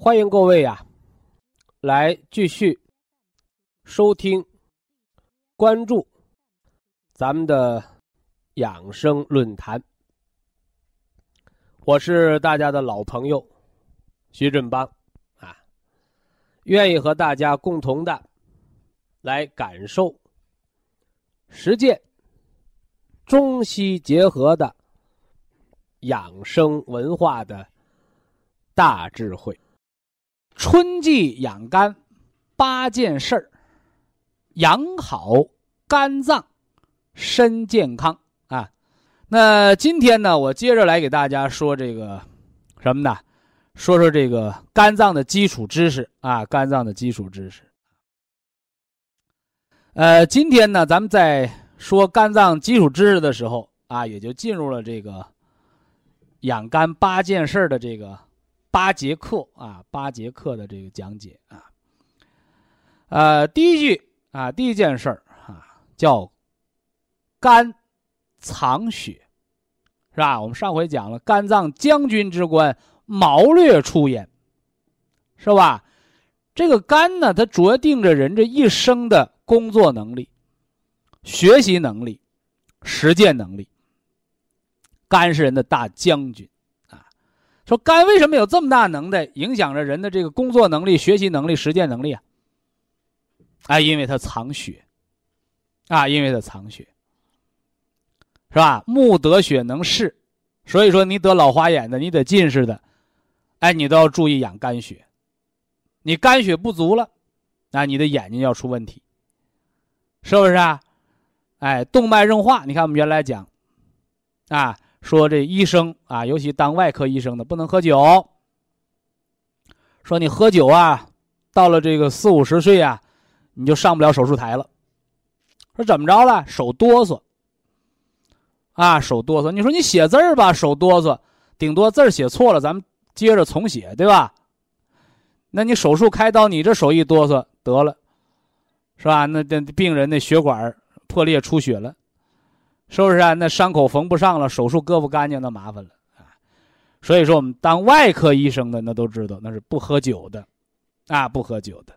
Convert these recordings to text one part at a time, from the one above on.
欢迎各位呀，来继续收听、关注咱们的养生论坛。我是大家的老朋友徐振邦啊，愿意和大家共同的来感受、实践中西结合的养生文化的大智慧。春季养肝八件事儿，养好肝脏，身健康啊。那今天呢，我接着来给大家说这个什么呢？说说这个肝脏的基础知识啊，肝脏的基础知识。呃，今天呢，咱们在说肝脏基础知识的时候啊，也就进入了这个养肝八件事儿的这个八节课啊，八节课的这个讲解啊。呃，第一句啊，第一件事儿啊，叫肝。藏血，是吧？我们上回讲了，肝脏将军之官，谋略出焉，是吧？这个肝呢，它决定着人这一生的工作能力、学习能力、实践能力。肝是人的大将军！说肝为什么有这么大能耐，影响着人的这个工作能力、学习能力、实践能力啊？啊，因为它藏血啊，因为它藏血。是吧？目得血能视，所以说你得老花眼的，你得近视的，哎，你都要注意养肝血。你肝血不足了，那你的眼睛要出问题，是不是啊？哎，动脉硬化，你看我们原来讲，啊，说这医生啊，尤其当外科医生的不能喝酒。说你喝酒啊，到了这个四五十岁啊，你就上不了手术台了。说怎么着了？手哆嗦。啊，手哆嗦。你说你写字儿吧，手哆嗦，顶多字儿写错了，咱们接着重写，对吧？那你手术开刀，你这手一哆嗦得了，是吧？那这病人那血管破裂出血了，是不是啊？那伤口缝不上了，手术割不干净，那麻烦了啊。所以说，我们当外科医生的那都知道，那是不喝酒的，啊，不喝酒的，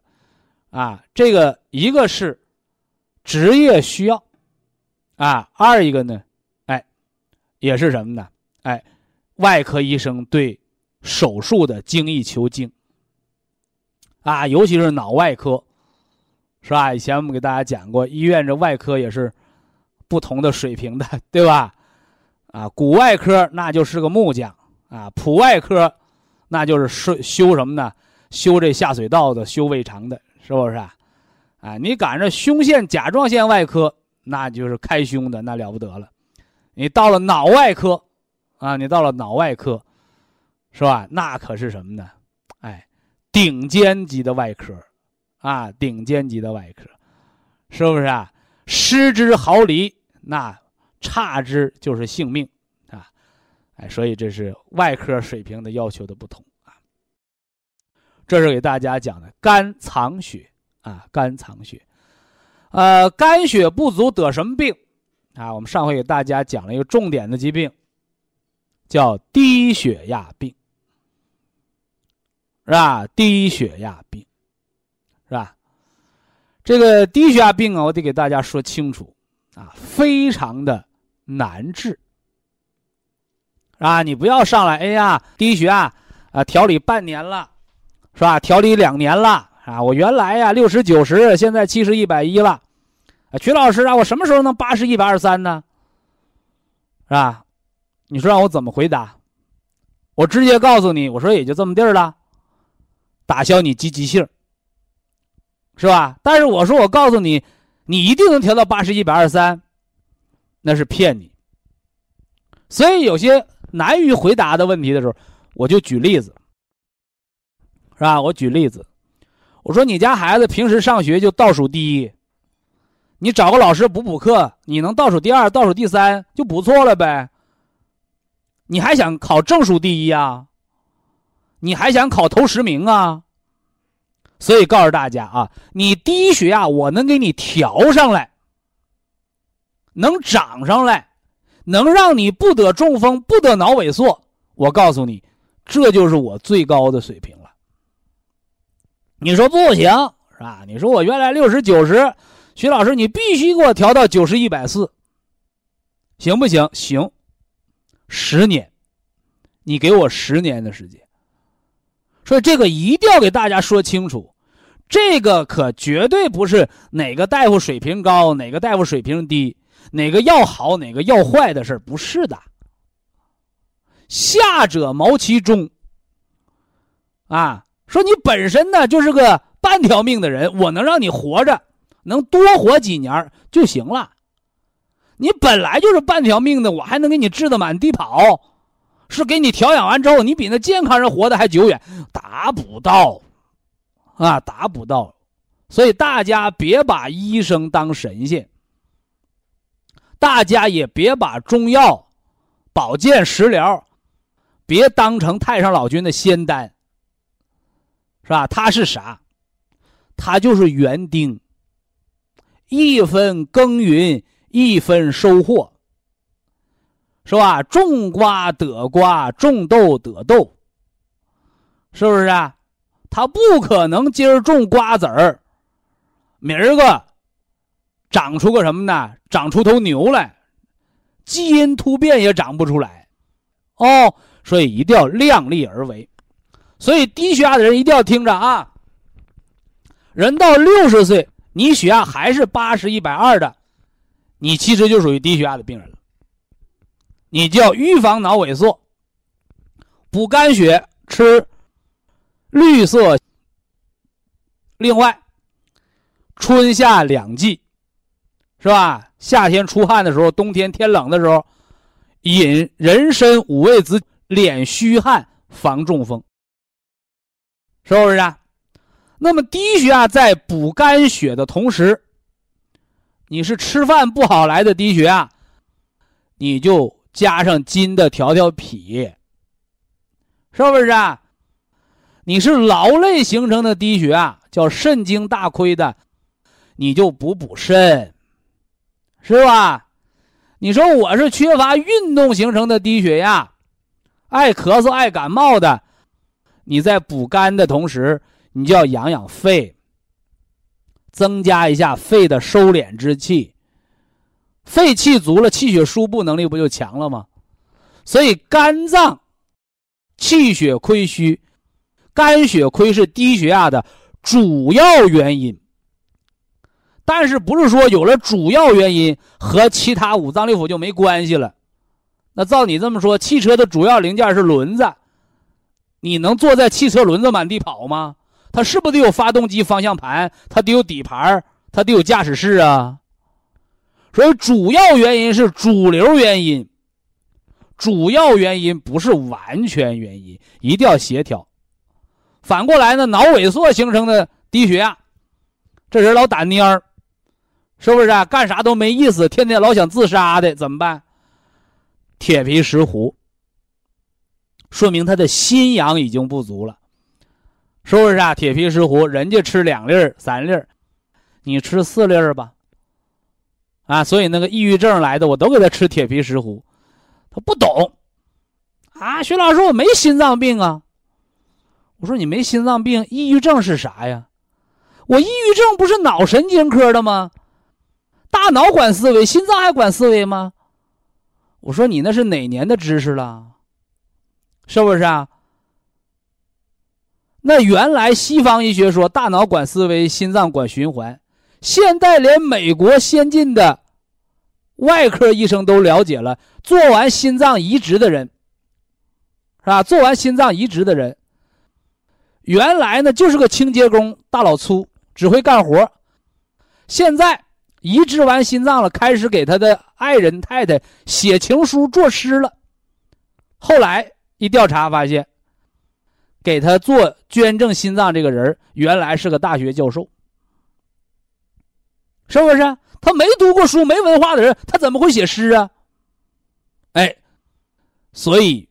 啊，这个一个是职业需要，啊，二一个呢。哎也是什么呢？哎，外科医生对手术的精益求精啊，尤其是脑外科，是吧？以前我们给大家讲过，医院这外科也是不同的水平的，对吧？啊，骨外科那就是个木匠啊，普外科那就是修修什么呢？修这下水道的，修胃肠的，是不是啊？啊，你赶上胸腺甲状腺外科，那就是开胸的，那了不得了。你到了脑外科，啊，你到了脑外科，是吧？那可是什么呢？哎，顶尖级的外科，啊，顶尖级的外科，是不是啊？失之毫厘，那差之就是性命，啊，哎，所以这是外科水平的要求的不同啊。这是给大家讲的肝藏血啊，肝藏血，呃，肝血不足得什么病？啊，我们上回给大家讲了一个重点的疾病，叫低血压病，是吧？低血压病，是吧？这个低血压病啊，我得给大家说清楚啊，非常的难治，啊，你不要上来，哎呀，低血压啊，调理半年了，是吧？调理两年了啊，我原来呀六十九十，现在七十一百一了，啊，曲老师啊，我什么时候能八十一百二三呢？是吧？你说让我怎么回答？我直接告诉你，我说也就这么地儿了，打消你积极性，是吧？但是我说我告诉你，你一定能调到八十一百二三，那是骗你。所以有些难于回答的问题的时候，我就举例子，是吧？我举例子，我说你家孩子平时上学就倒数第一，你找个老师补补课，你能倒数第二、倒数第三就不错了呗。你还想考正数第一啊？你还想考头十名啊？所以告诉大家啊，你低血压我能给你调上来，能涨上来，能让你不得中风、不得脑萎缩。我告诉你，这就是我最高的水平了。你说不行是吧？你说我原来六十九十，徐老师你必须给我调到九十一百四，行不行？行。十年，你给我十年的时间。所以这个一定要给大家说清楚，这个可绝对不是哪个大夫水平高，哪个大夫水平低，哪个药好，哪个药坏的事不是的。下者谋其中。啊，说你本身呢就是个半条命的人，我能让你活着，能多活几年就行了。你本来就是半条命的，我还能给你治的满地跑，是给你调养完之后，你比那健康人活得还久远，达不到，啊，达不到，所以大家别把医生当神仙，大家也别把中药、保健食疗，别当成太上老君的仙丹，是吧？他是啥？他就是园丁，一分耕耘。一分收获，是吧？种瓜得瓜，种豆得豆，是不是啊？他不可能今儿种瓜子儿，明儿个长出个什么呢？长出头牛来，基因突变也长不出来，哦。所以一定要量力而为。所以低血压的人一定要听着啊。人到六十岁，你血压还是八十一百二的。你其实就属于低血压的病人了，你就要预防脑萎缩，补肝血，吃绿色。另外，春夏两季，是吧？夏天出汗的时候，冬天天冷的时候，饮人参五味子，敛虚汗，防中风，是不是啊？那么低血压在补肝血的同时。你是吃饭不好来的低血压，你就加上金的调调脾，是不是啊？你是劳累形成的低血压，叫肾精大亏的，你就补补肾，是吧？你说我是缺乏运动形成的低血压，爱咳嗽爱感冒的，你在补肝的同时，你就要养养肺。增加一下肺的收敛之气，肺气足了，气血输布能力不就强了吗？所以肝脏气血亏虚，肝血亏是低血压的主要原因。但是不是说有了主要原因和其他五脏六腑就没关系了？那照你这么说，汽车的主要零件是轮子，你能坐在汽车轮子满地跑吗？它是不是得有发动机、方向盘？它得有底盘，它得有驾驶室啊。所以主要原因是主流原因，主要原因不是完全原因，一定要协调。反过来呢，脑萎缩形成的低血压，这人老打蔫儿，是不是啊？干啥都没意思，天天老想自杀的，怎么办？铁皮石斛，说明他的心阳已经不足了。是不是啊？铁皮石斛，人家吃两粒儿、三粒儿，你吃四粒儿吧。啊，所以那个抑郁症来的，我都给他吃铁皮石斛，他不懂。啊，徐老师，我没心脏病啊。我说你没心脏病，抑郁症是啥呀？我抑郁症不是脑神经科的吗？大脑管思维，心脏还管思维吗？我说你那是哪年的知识了？是不是啊？那原来西方医学说大脑管思维，心脏管循环，现在连美国先进的外科医生都了解了。做完心脏移植的人，是吧？做完心脏移植的人，原来呢就是个清洁工，大老粗，只会干活。现在移植完心脏了，开始给他的爱人太太写情书、作诗了。后来一调查发现。给他做捐赠心脏这个人原来是个大学教授，是不是？他没读过书、没文化的人，他怎么会写诗啊？哎，所以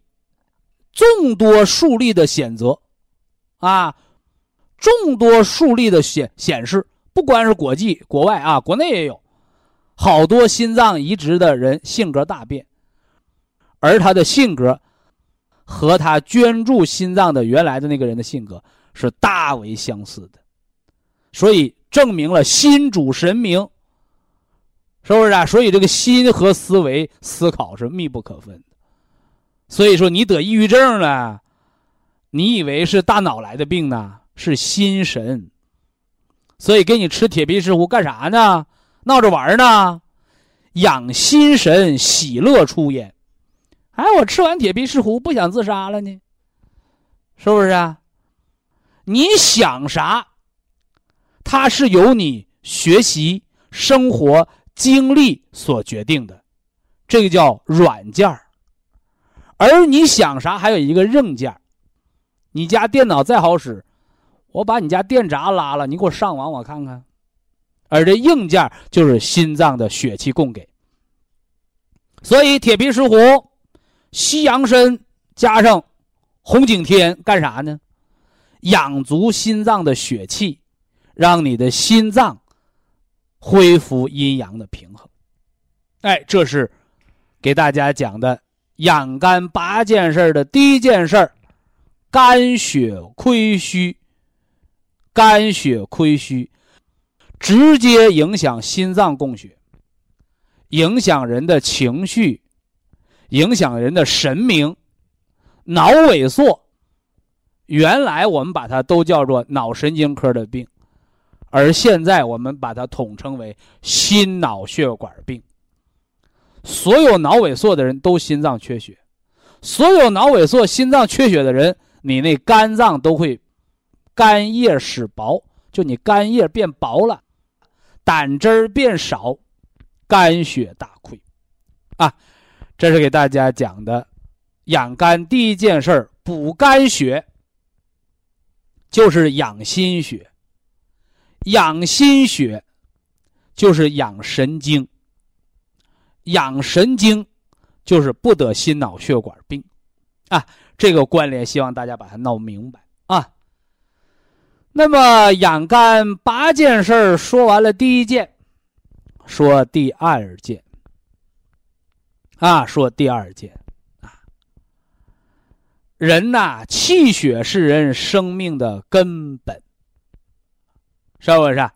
众多数例的选择，啊，众多数例的显显示，不光是国际、国外啊，国内也有好多心脏移植的人性格大变，而他的性格。和他捐助心脏的原来的那个人的性格是大为相似的，所以证明了心主神明，是不是啊？所以这个心和思维思考是密不可分的。所以说你得抑郁症了，你以为是大脑来的病呢？是心神。所以给你吃铁皮石斛干啥呢？闹着玩呢？养心神，喜乐出焉。哎，我吃完铁皮石斛不想自杀了呢，是不是啊？你想啥？它是由你学习、生活经历所决定的，这个叫软件而你想啥，还有一个硬件你家电脑再好使，我把你家电闸拉了，你给我上网，我看看。而这硬件就是心脏的血气供给。所以铁皮石斛。西洋参加上红景天干啥呢？养足心脏的血气，让你的心脏恢复阴阳的平衡。哎，这是给大家讲的养肝八件事的第一件事肝血亏虚。肝血亏虚，直接影响心脏供血，影响人的情绪。影响人的神明，脑萎缩。原来我们把它都叫做脑神经科的病，而现在我们把它统称为心脑血管病。所有脑萎缩的人都心脏缺血，所有脑萎缩、心脏缺血的人，你那肝脏都会肝叶使薄，就你肝叶变薄了，胆汁儿变少，肝血大亏，啊。这是给大家讲的，养肝第一件事儿，补肝血，就是养心血。养心血，就是养神经。养神经，就是不得心脑血管病，啊，这个关联，希望大家把它弄明白啊。那么养肝八件事儿说完了，第一件，说第二件。啊，说第二件，啊，人呐，气血是人生命的根本，是不是？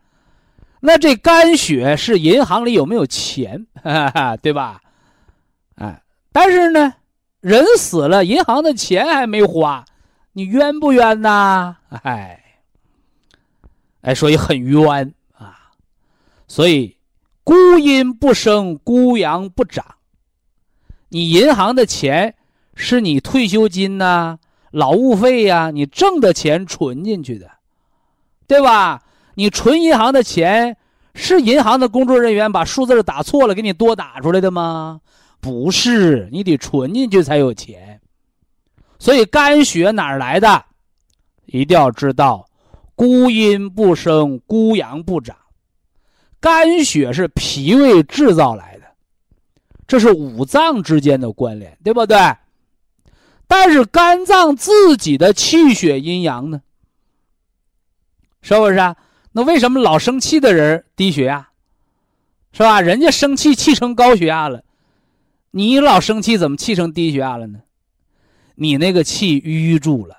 那这肝血是银行里有没有钱，对吧？哎，但是呢，人死了，银行的钱还没花，你冤不冤呐？哎，哎，所以很冤啊。所以孤阴不生，孤阳不长。你银行的钱是你退休金呐、劳务费呀，你挣的钱存进去的，对吧？你存银行的钱是银行的工作人员把数字打错了给你多打出来的吗？不是，你得存进去才有钱。所以肝血哪来的？一定要知道，孤阴不生，孤阳不长。肝血是脾胃制造来的。这是五脏之间的关联，对不对？但是肝脏自己的气血阴阳呢？是不是啊？那为什么老生气的人低血压？是吧？人家生气气成高血压了，你老生气怎么气成低血压了呢？你那个气淤住了，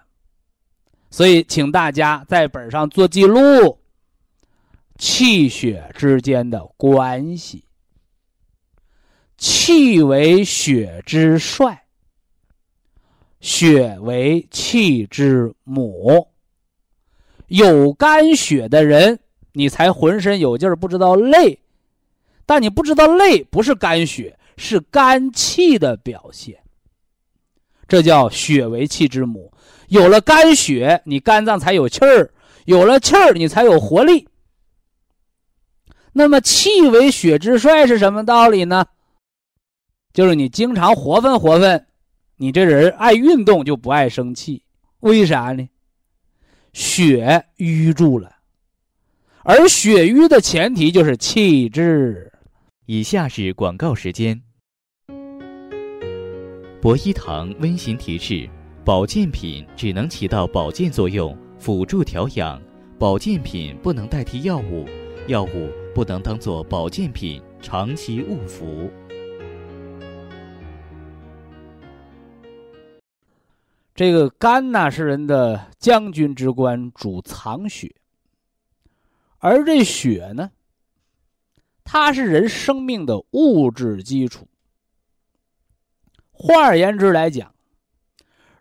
所以请大家在本上做记录，气血之间的关系。气为血之帅，血为气之母，有肝血的人，你才浑身有劲儿，不知道累。但你不知道累，不是肝血，是肝气的表现。这叫血为气之母。有了肝血，你肝脏才有气儿；有了气儿，你才有活力。那么气为血之帅是什么道理呢？就是你经常活泛活泛，你这人爱运动就不爱生气，为啥呢？血瘀住了，而血瘀的前提就是气滞。以下是广告时间。博一堂温馨提示：保健品只能起到保健作用，辅助调养；保健品不能代替药物，药物不能当做保健品长期误服。这个肝呢是人的将军之官，主藏血，而这血呢，它是人生命的物质基础。换而言之来讲，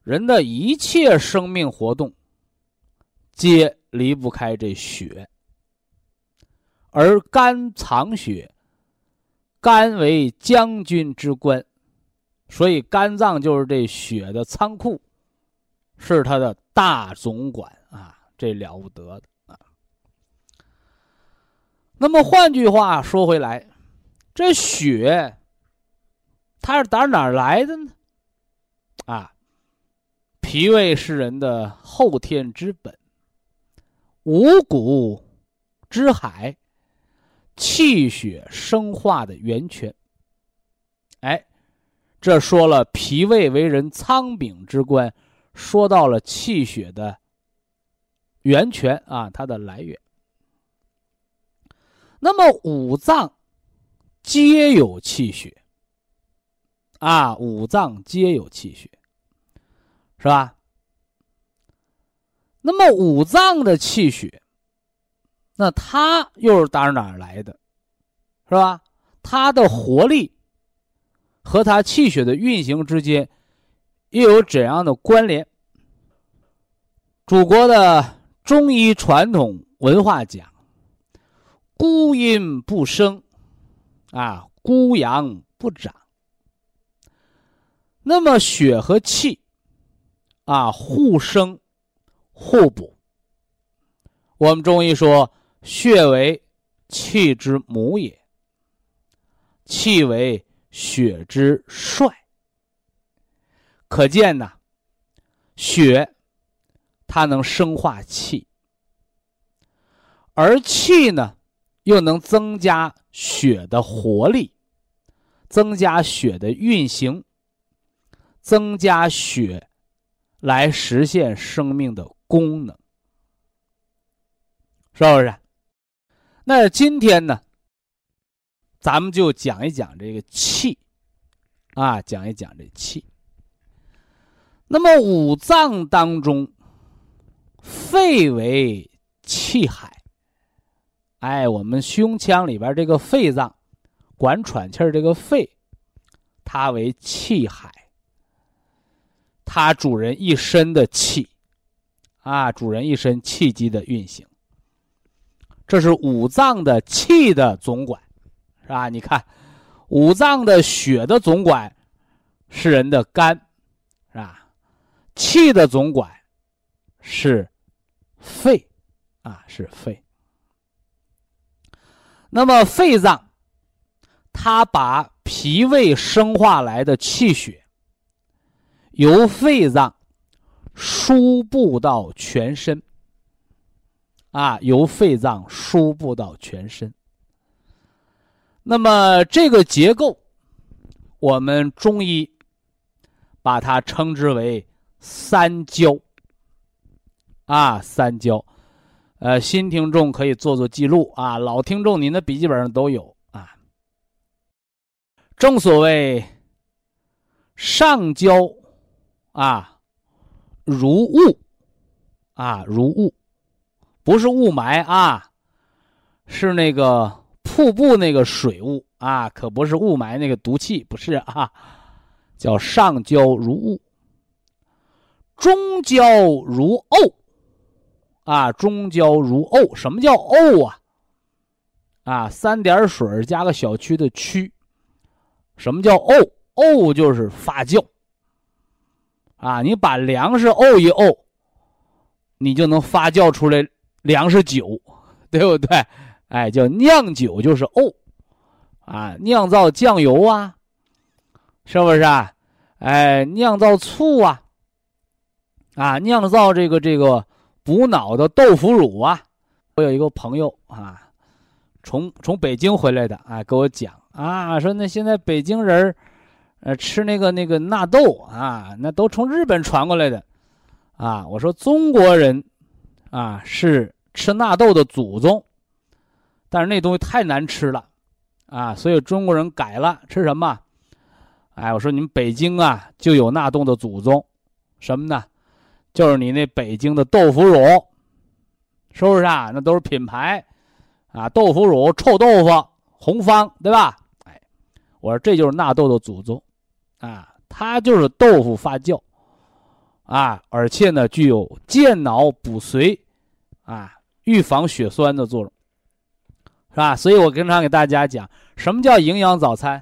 人的一切生命活动，皆离不开这血。而肝藏血，肝为将军之官，所以肝脏就是这血的仓库。是他的大总管啊，这了不得的啊。那么换句话说回来，这血它是打哪儿来的呢？啊，脾胃是人的后天之本，五谷之海，气血生化的源泉。哎，这说了脾胃为人仓禀之官。说到了气血的源泉啊，它的来源。那么五脏皆有气血啊，五脏皆有气血，是吧？那么五脏的气血，那它又是打哪儿来的？是吧？它的活力和它气血的运行之间。又有怎样的关联？祖国的中医传统文化讲：“孤阴不生，啊，孤阳不长。”那么血和气，啊，互生互补。我们中医说，血为气之母也，气为血之帅。可见呢，血它能生化气，而气呢又能增加血的活力，增加血的运行，增加血来实现生命的功能，是不是？那今天呢，咱们就讲一讲这个气，啊，讲一讲这气。那么五脏当中，肺为气海。哎，我们胸腔里边这个肺脏，管喘气儿这个肺，它为气海。它主人一身的气，啊，主人一身气机的运行。这是五脏的气的总管，是吧？你看，五脏的血的总管是人的肝，气的总管是肺，啊，是肺。那么肺脏，它把脾胃生化来的气血，由肺脏输布到全身，啊，由肺脏输布到全身。那么这个结构，我们中医把它称之为。三焦啊，三焦，呃，新听众可以做做记录啊，老听众您的笔记本上都有啊。正所谓上焦啊，如雾啊，如雾，不是雾霾啊，是那个瀑布那个水雾啊，可不是雾霾那个毒气，不是啊，叫上焦如雾。中焦如沤，啊，中焦如沤。什么叫沤啊？啊，三点水加个小区的区。什么叫沤？沤就是发酵。啊，你把粮食沤一沤，你就能发酵出来粮食酒，对不对？哎，叫酿酒就是沤。啊，酿造酱油啊，是不是啊？哎，酿造醋啊，啊，酿造这个这个补脑的豆腐乳啊。我有一个朋友啊，从从北京回来的，啊，跟我讲啊，说那现在北京人呃，吃那个那个纳豆啊，那都从日本传过来的，啊，我说中国人啊是吃纳豆的祖宗，但是那东西太难吃了。啊，所以中国人改了吃什么？哎，我说你们北京啊就有纳豆的祖宗，什么呢？就是你那北京的豆腐乳，是不是啊？那都是品牌，啊，豆腐乳、臭豆腐、红方，对吧？哎，我说这就是纳豆的祖宗，啊，它就是豆腐发酵，啊，而且呢具有健脑补髓，啊，预防血栓的作用。是吧？所以我经常给大家讲，什么叫营养早餐？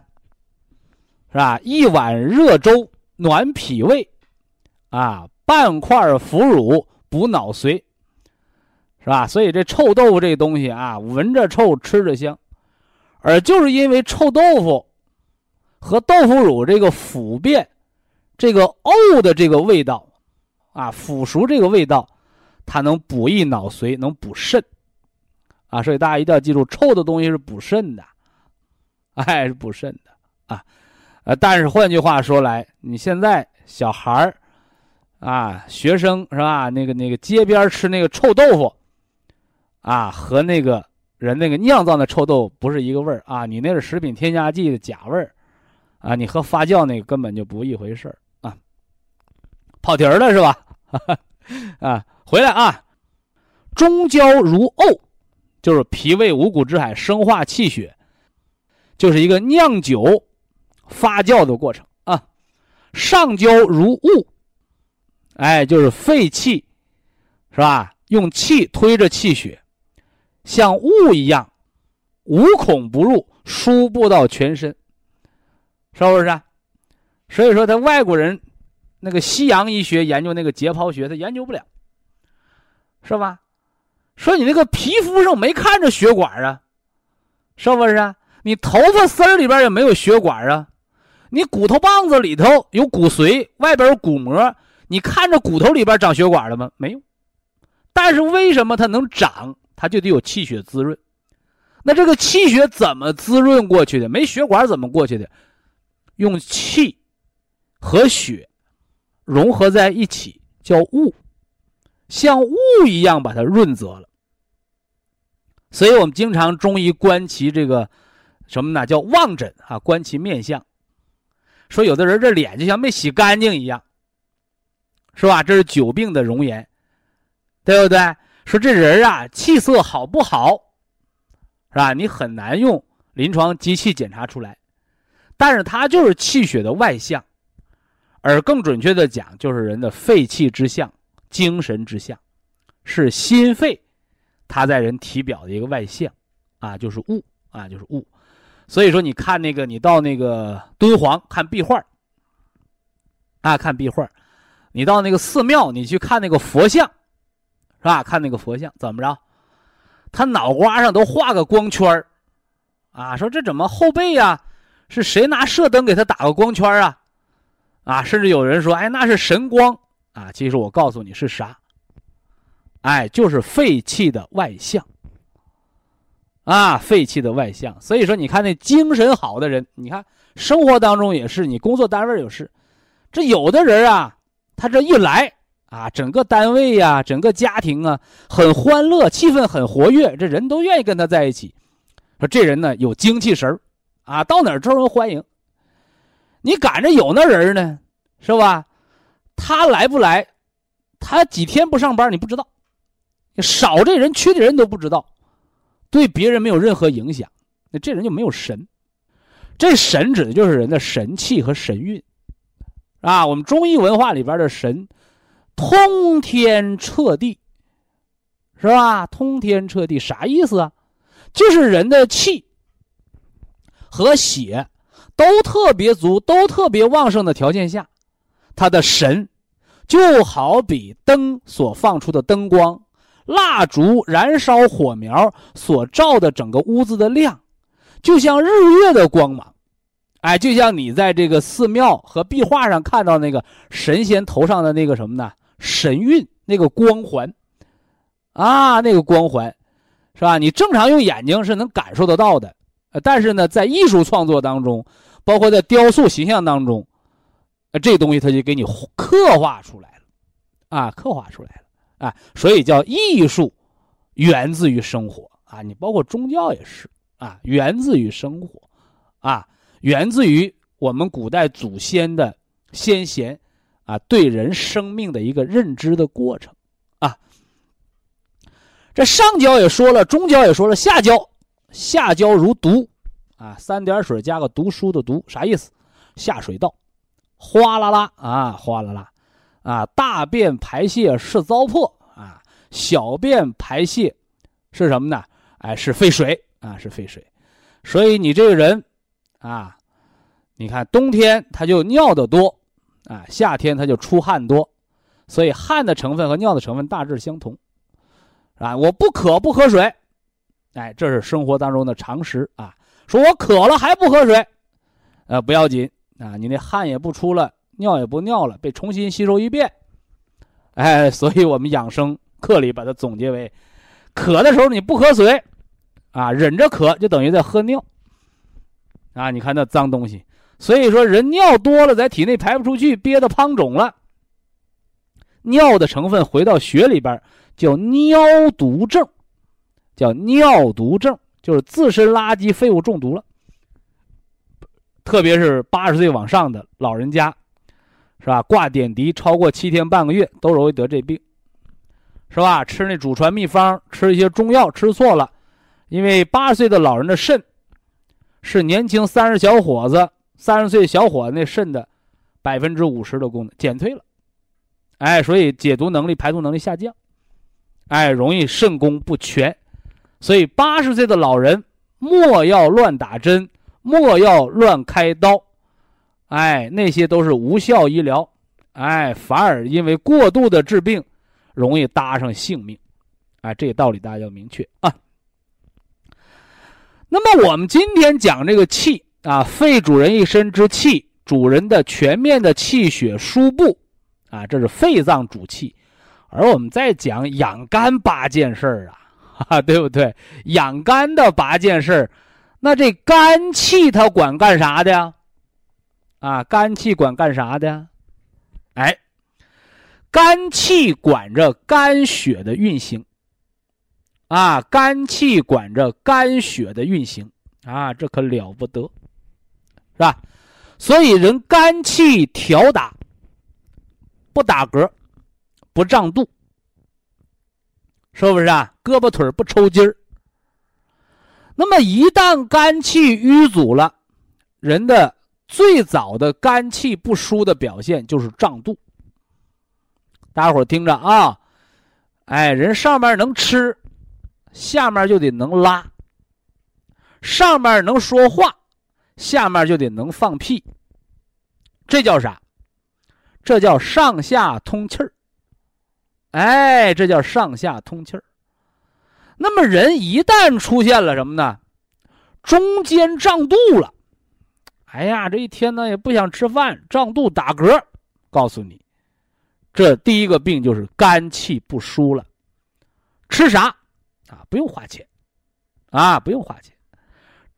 是吧？一碗热粥暖脾胃，啊，半块腐乳补脑髓，是吧？所以这臭豆腐这东西啊，闻着臭，吃着香，而就是因为臭豆腐和豆腐乳这个腐变、这个沤的这个味道，啊，腐熟这个味道，它能补益脑髓，能补肾。啊，所以大家一定要记住，臭的东西是补肾的，哎，是补肾的啊，呃，但是换句话说来，你现在小孩儿啊，学生是吧？那个那个街边吃那个臭豆腐，啊，和那个人那个酿造的臭豆腐不是一个味儿啊，你那是食品添加剂的假味儿，啊，你和发酵那个根本就不一回事儿啊，跑题儿了是吧？啊，回来啊，中焦如沤。就是脾胃五谷之海，生化气血，就是一个酿酒发酵的过程啊。上焦如雾，哎，就是肺气，是吧？用气推着气血，像雾一样，无孔不入，输布到全身，是不是？所以说，他外国人那个西洋医学研究那个解剖学，他研究不了，是吧？说你那个皮肤上没看着血管啊，是不是？你头发丝里边也没有血管啊，你骨头棒子里头有骨髓，外边有骨膜，你看着骨头里边长血管了吗？没有。但是为什么它能长？它就得有气血滋润。那这个气血怎么滋润过去的？没血管怎么过去的？用气和血融合在一起，叫雾。像雾一样把它润泽了，所以我们经常中医观其这个什么呢？叫望诊啊，观其面相。说有的人这脸就像没洗干净一样，是吧？这是久病的容颜，对不对？说这人啊，气色好不好，是吧？你很难用临床机器检查出来，但是它就是气血的外象，而更准确的讲，就是人的肺气之象。精神之象，是心肺，它在人体表的一个外象，啊，就是物啊，就是物。所以说，你看那个，你到那个敦煌看壁画，啊，看壁画，你到那个寺庙，你去看那个佛像，是吧？看那个佛像怎么着？他脑瓜上都画个光圈啊，说这怎么后背呀？是谁拿射灯给他打个光圈啊？啊，甚至有人说，哎，那是神光。啊，其实我告诉你是啥？哎，就是肺气的外象。啊，肺气的外象。所以说，你看那精神好的人，你看生活当中也是，你工作单位也是，这有的人啊，他这一来啊，整个单位呀，整个家庭啊，很欢乐，气氛很活跃，这人都愿意跟他在一起。说这人呢有精气神啊，到哪儿招人欢迎。你赶着有那人呢，是吧？他来不来？他几天不上班，你不知道。少这人，缺的人都不知道，对别人没有任何影响。那这人就没有神。这神指的就是人的神气和神韵，啊，我们中医文化里边的神，通天彻地，是吧？通天彻地啥意思啊？就是人的气和血都特别足、都特别旺盛的条件下，他的神就好比灯所放出的灯光，蜡烛燃烧火苗所照的整个屋子的亮，就像日月的光芒。哎，就像你在这个寺庙和壁画上看到那个神仙头上的那个什么呢？神韵，那个光环，啊，那个光环，是吧？你正常用眼睛是能感受得到的，但是呢，在艺术创作当中，包括在雕塑形象当中，这东西它就给你刻画出来了，啊，刻画出来了，啊，所以叫艺术源自于生活啊，你包括宗教也是啊，源自于生活，啊。源自于我们古代祖先的先贤啊，对人生命的一个认知的过程啊。这上焦也说了，中焦也说了，下焦，下焦如毒啊，三点水加个读书的读，啥意思？下水道，哗啦啦啊，哗啦啦啊，大便排泄是糟粕啊，小便排泄是什么呢？哎，是废水啊，是废水。所以你这个人。啊，你看冬天它就尿的多，啊，夏天它就出汗多，所以汗的成分和尿的成分大致相同，啊，我不渴不喝水，哎，这是生活当中的常识啊。说我渴了还不喝水，呃，不要紧啊，你那汗也不出了，尿也不尿了，被重新吸收一遍，哎，所以我们养生课里把它总结为：渴的时候你不喝水，啊，忍着渴就等于在喝尿。啊，你看那脏东西，所以说人尿多了，在体内排不出去，憋得胖肿了。尿的成分回到血里边，叫尿毒症，叫尿毒症，就是自身垃圾废物中毒了。特别是八十岁往上的老人家，是吧？挂点滴超过七天半个月，都容易得这病，是吧？吃那祖传秘方，吃一些中药吃错了，因为八十岁的老人的肾。是年轻三十小伙子，三十岁小伙子那肾的百分之五十的功能减退了，哎，所以解毒能力、排毒能力下降，哎，容易肾功不全，所以八十岁的老人莫要乱打针，莫要乱开刀，哎，那些都是无效医疗，哎，反而因为过度的治病，容易搭上性命，哎，这个道理大家要明确。啊。那么我们今天讲这个气啊，肺主人一身之气，主人的全面的气血输布，啊，这是肺脏主气。而我们在讲养肝八件事儿啊，哈，对不对？养肝的八件事儿，那这肝气它管干啥的呀？啊，肝气管干啥的呀？哎，肝气管着肝血的运行。啊，肝气管着肝血的运行，啊，这可了不得，是吧？所以人肝气调达，不打嗝，不胀肚，是不是啊？胳膊腿不抽筋儿。那么一旦肝气瘀阻了，人的最早的肝气不舒的表现就是胀肚。大家伙听着啊，哎，人上面能吃。下面就得能拉，上面能说话，下面就得能放屁。这叫啥？这叫上下通气儿。哎，这叫上下通气儿。那么人一旦出现了什么呢？中间胀肚了，哎呀，这一天呢也不想吃饭，胀肚打嗝。告诉你，这第一个病就是肝气不舒了。吃啥？啊，不用花钱，啊，不用花钱。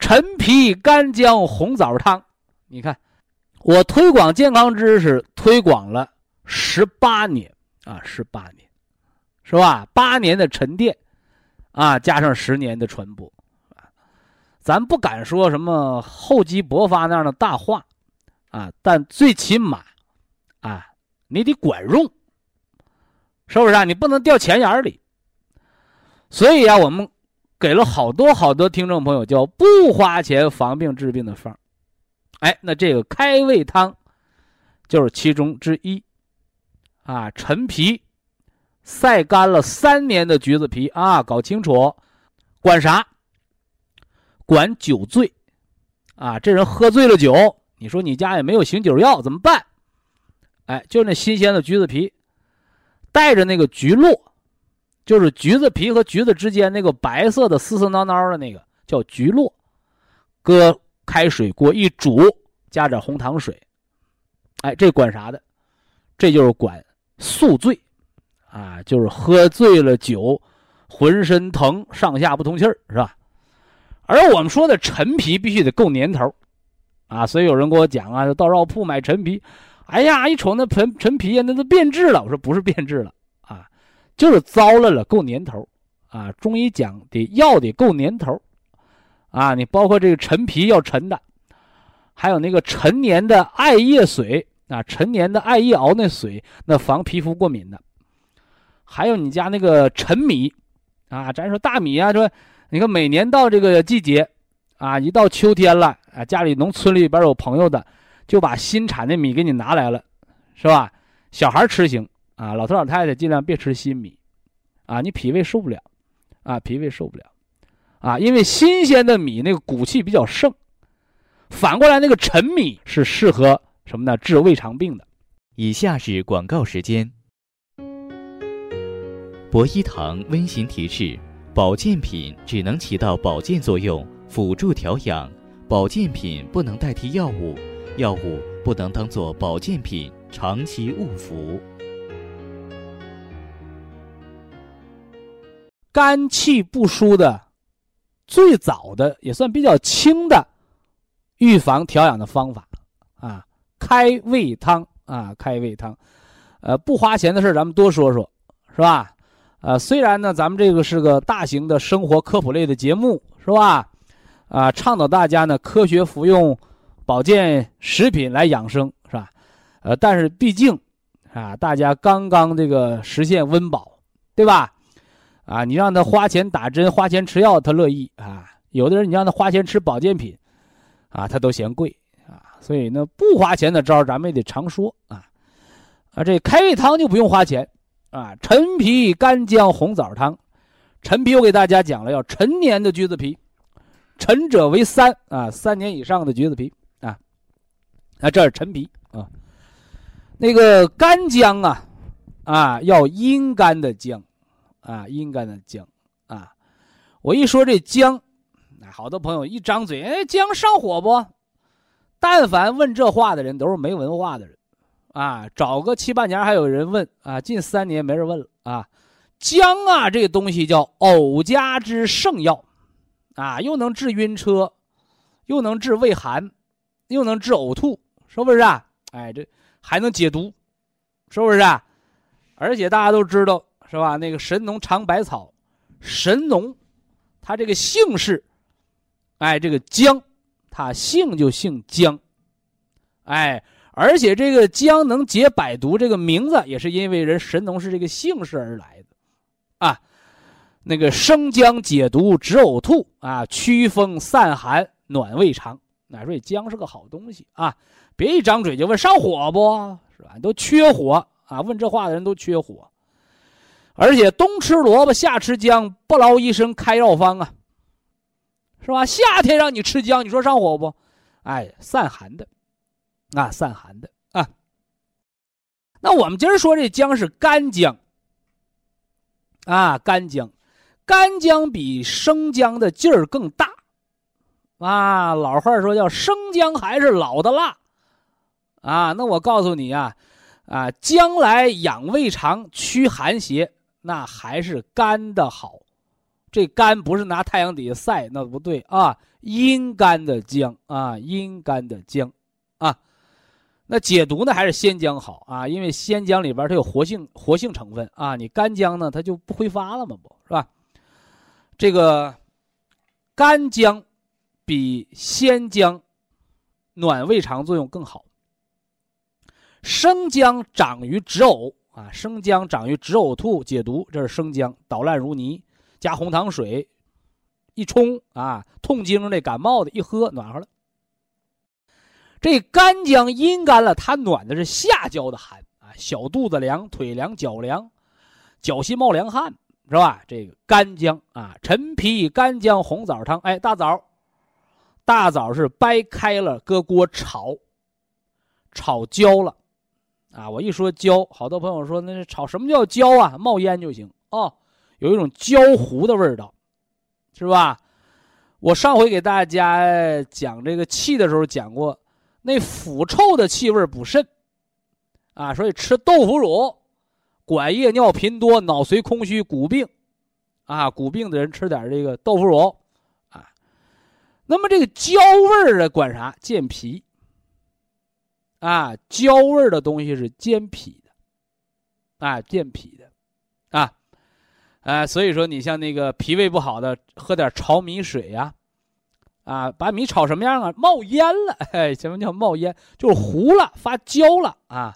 陈皮干姜红枣汤，你看，我推广健康知识推广了十八年啊，十八年，是吧？八年的沉淀，啊，加上十年的传播，咱不敢说什么厚积薄发那样的大话，啊，但最起码，啊，你得管用，是不是啊？你不能掉钱眼里。所以啊，我们给了好多好多听众朋友叫不花钱防病治病的方哎，那这个开胃汤就是其中之一，啊，陈皮、晒干了三年的橘子皮啊，搞清楚，管啥？管酒醉，啊，这人喝醉了酒，你说你家也没有醒酒药，怎么办？哎，就那新鲜的橘子皮，带着那个橘络，就是橘子皮和橘子之间那个白色的丝丝挠挠的那个叫橘络，搁开水锅一煮，加点红糖水，哎，这管啥的？这就是管宿醉，啊，就是喝醉了酒，浑身疼，上下不通气儿，是吧？而我们说的陈皮必须得够年头，啊，所以有人跟我讲啊，到药铺买陈皮，哎呀，一瞅那陈陈皮呀，那都变质了。我说不是变质了，就是糟了了，够年头，啊，中医讲的药得够年头，啊，你包括这个陈皮要陈的，还有那个陈年的艾叶水。啊，陈年的艾叶熬那水，那防皮肤过敏的。还有你家那个陈米，啊，咱说大米啊，说你看每年到这个季节，啊，一到秋天了，啊，家里农村里边有朋友的，就把新产的米给你拿来了，是吧？小孩吃行啊，老头老太太尽量别吃新米，啊，你脾胃受不了，啊，脾胃受不了，啊，因为新鲜的米那个骨气比较盛，反过来那个陈米是适合。什么呢？治胃肠病的。以下是广告时间。博一堂温馨提示：保健品只能起到保健作用，辅助调养；保健品不能代替药物，药物不能当做保健品长期误服。肝气不舒的，最早的也算比较轻的预防调养的方法啊。开胃汤啊，开胃汤，呃，不花钱的事咱们多说说，是吧？呃，虽然呢，咱们这个是个大型的生活科普类的节目，是吧？啊，倡导大家呢科学服用保健食品来养生，是吧？呃，但是毕竟啊，大家刚刚这个实现温饱，对吧？啊，你让他花钱打针、花钱吃药，他乐意啊；有的人你让他花钱吃保健品，啊，他都嫌贵啊。所以呢，不花钱的招咱们也得常说啊，啊，这开胃汤就不用花钱啊。陈皮干姜红枣汤，陈皮我给大家讲了，要陈年的橘子皮，陈者为三啊，三年以上的橘子皮啊，啊，这是陈皮啊。那个干姜啊，啊，要阴干的姜，啊，阴干的姜啊。我一说这姜，好多朋友一张嘴，哎，姜上火不？但凡问这话的人都是没文化的人，啊，找个七八年还有人问啊，近三年没人问了啊。姜啊，这个东西叫藕家之圣药，啊，又能治晕车，又能治胃寒，又能治呕吐，是不是啊？哎，这还能解毒，是不是啊？而且大家都知道是吧？那个神农尝百草，神农，他这个姓氏，哎，这个姜。他姓就姓姜，哎，而且这个姜能解百毒，这个名字也是因为人神农是这个姓氏而来的，啊，那个生姜解毒止呕吐啊，驱风散寒暖胃肠，那说姜是个好东西啊，别一张嘴就问上火不是吧？都缺火啊，问这话的人都缺火，而且冬吃萝卜夏吃姜，不劳医生开药方啊。是吧？夏天让你吃姜，你说上火不？哎，散寒的，啊，散寒的啊。那我们今儿说这姜是干姜，啊，干姜，干姜比生姜的劲儿更大，啊，老话说叫生姜还是老的辣，啊，那我告诉你啊，啊，姜来养胃肠、驱寒邪，那还是干的好。这干不是拿太阳底下晒，那不对啊！阴干的姜啊，阴干的姜，啊，那解毒呢还是鲜姜好啊？因为鲜姜里边它有活性活性成分啊，你干姜呢它就不挥发了嘛，不是吧？这个干姜比鲜姜暖胃肠作用更好。生姜长于止呕啊，生姜长于止呕吐解毒，这是生姜捣烂如泥。加红糖水，一冲啊，痛经的、感冒的，一喝暖和了。这干姜阴干了，它暖的是下焦的寒啊，小肚子凉、腿凉、脚凉。脚心冒凉汗，是吧？这个干姜啊，陈皮干姜红枣汤。哎，大枣，大枣是掰开了搁锅炒，炒焦了，啊，我一说焦，好多朋友说那是炒什么叫焦啊？冒烟就行哦，有一种焦糊的味道，是吧？我上回给大家讲这个气的时候讲过，那腐臭的气味补肾，啊，所以吃豆腐乳，管夜尿频多、脑髓空虚、骨病，啊，骨病的人吃点这个豆腐乳，啊，那么这个焦味儿的管啥？健脾，啊，焦味儿的东西是健脾的，啊，健脾的，啊。啊，所以说你像那个脾胃不好的，喝点炒米水呀，啊，把米炒什么样啊？冒烟了，哎，什么叫冒烟？就是糊了，发焦了啊，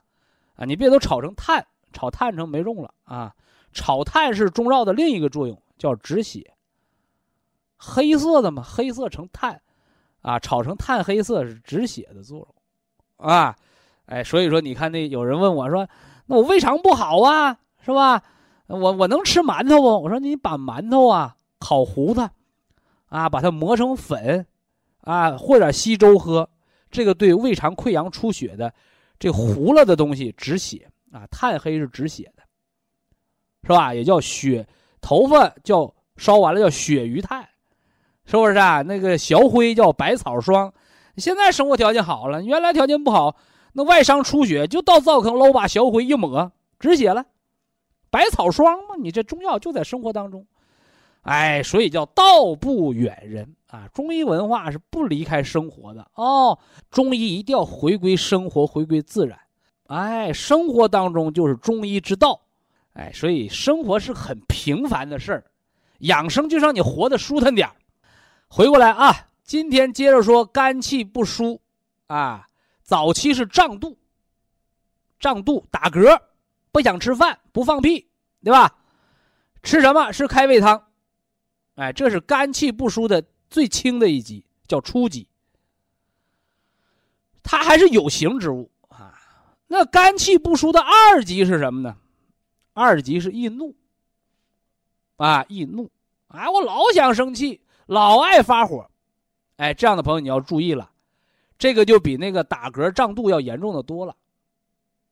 啊，你别都炒成炭，炒炭成没用了啊。炒炭是中药的另一个作用，叫止血。黑色的嘛，黑色成炭，啊，炒成炭黑色是止血的作用，啊，哎，所以说你看那有人问我说，那我胃肠不好啊，是吧？我我能吃馒头不？我说你把馒头啊烤糊它，啊把它磨成粉，啊和点稀粥喝，这个对胃肠溃疡出血的，这糊了的东西止血啊。炭黑是止血的，是吧？也叫血头发叫烧完了叫血鱼炭，是不是啊？那个小灰叫百草霜。现在生活条件好了，原来条件不好，那外伤出血就到灶坑捞把小灰一抹止血了。百草霜嘛，你这中药就在生活当中，哎，所以叫道不远人啊。中医文化是不离开生活的哦。中医一定要回归生活，回归自然，哎，生活当中就是中医之道，哎，所以生活是很平凡的事儿，养生就让你活得舒坦点儿回过来啊，今天接着说肝气不舒啊，早期是胀肚，胀肚打嗝。不想吃饭，不放屁，对吧？吃什么？是开胃汤。哎，这是肝气不舒的最轻的一级，叫初级。它还是有形之物啊。那肝气不舒的二级是什么呢？二级是易怒。啊，易怒！哎，我老想生气，老爱发火。哎，这样的朋友你要注意了，这个就比那个打嗝胀肚要严重的多了，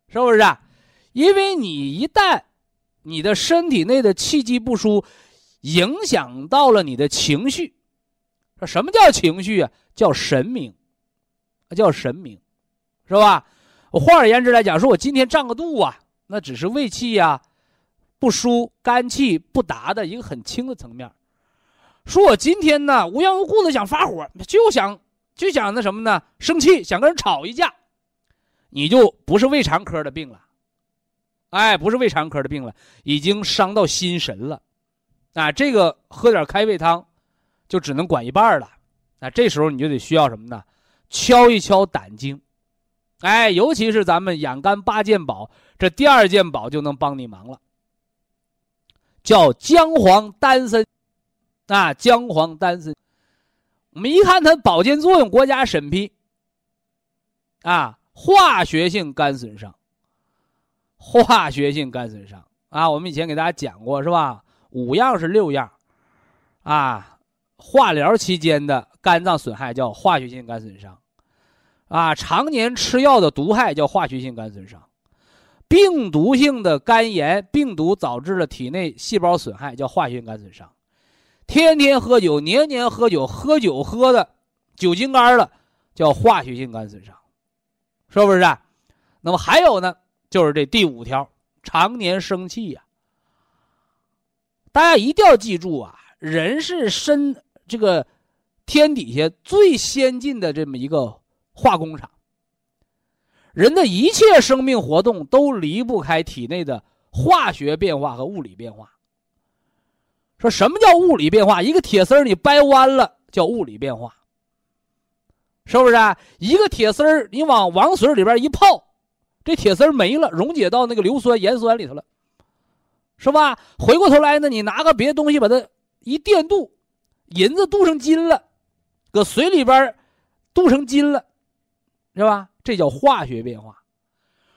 是不是？啊？因为你一旦你的身体内的气机不舒，影响到了你的情绪，说什么叫情绪啊？叫神明，叫神明，是吧？换而言之来讲，说我今天胀个肚啊，那只是胃气呀不舒、肝气不达的一个很轻的层面。说我今天呢无缘无故的想发火，就想就想那什么呢？生气，想跟人吵一架，你就不是胃肠科的病了。哎，不是胃肠科的病了，已经伤到心神了，啊，这个喝点开胃汤，就只能管一半了，啊，这时候你就得需要什么呢？敲一敲胆经，哎，尤其是咱们养肝八件宝，这第二件宝就能帮你忙了，叫姜黄丹参，啊，姜黄丹参，我们一看它保健作用，国家审批，啊，化学性肝损伤。化学性肝损伤啊，我们以前给大家讲过是吧？五样是六样，啊，化疗期间的肝脏损害叫化学性肝损伤，啊，常年吃药的毒害叫化学性肝损伤，病毒性的肝炎，病毒导致了体内细胞损害叫化学性肝损伤，天天喝酒，年年喝酒，喝酒喝的酒精肝了，叫化学性肝损伤，是不是？那么还有呢？就是这第五条，常年生气呀。大家一定要记住啊，人是身这个天底下最先进的这么一个化工厂。人的一切生命活动都离不开体内的化学变化和物理变化。说什么叫物理变化？一个铁丝你掰弯了叫物理变化，是不是？啊？一个铁丝你往王水里边一泡。这铁丝没了，溶解到那个硫酸、盐酸里头了，是吧？回过头来呢，你拿个别的东西把它一电镀，银子镀成金了，搁水里边镀成金了，是吧？这叫化学变化。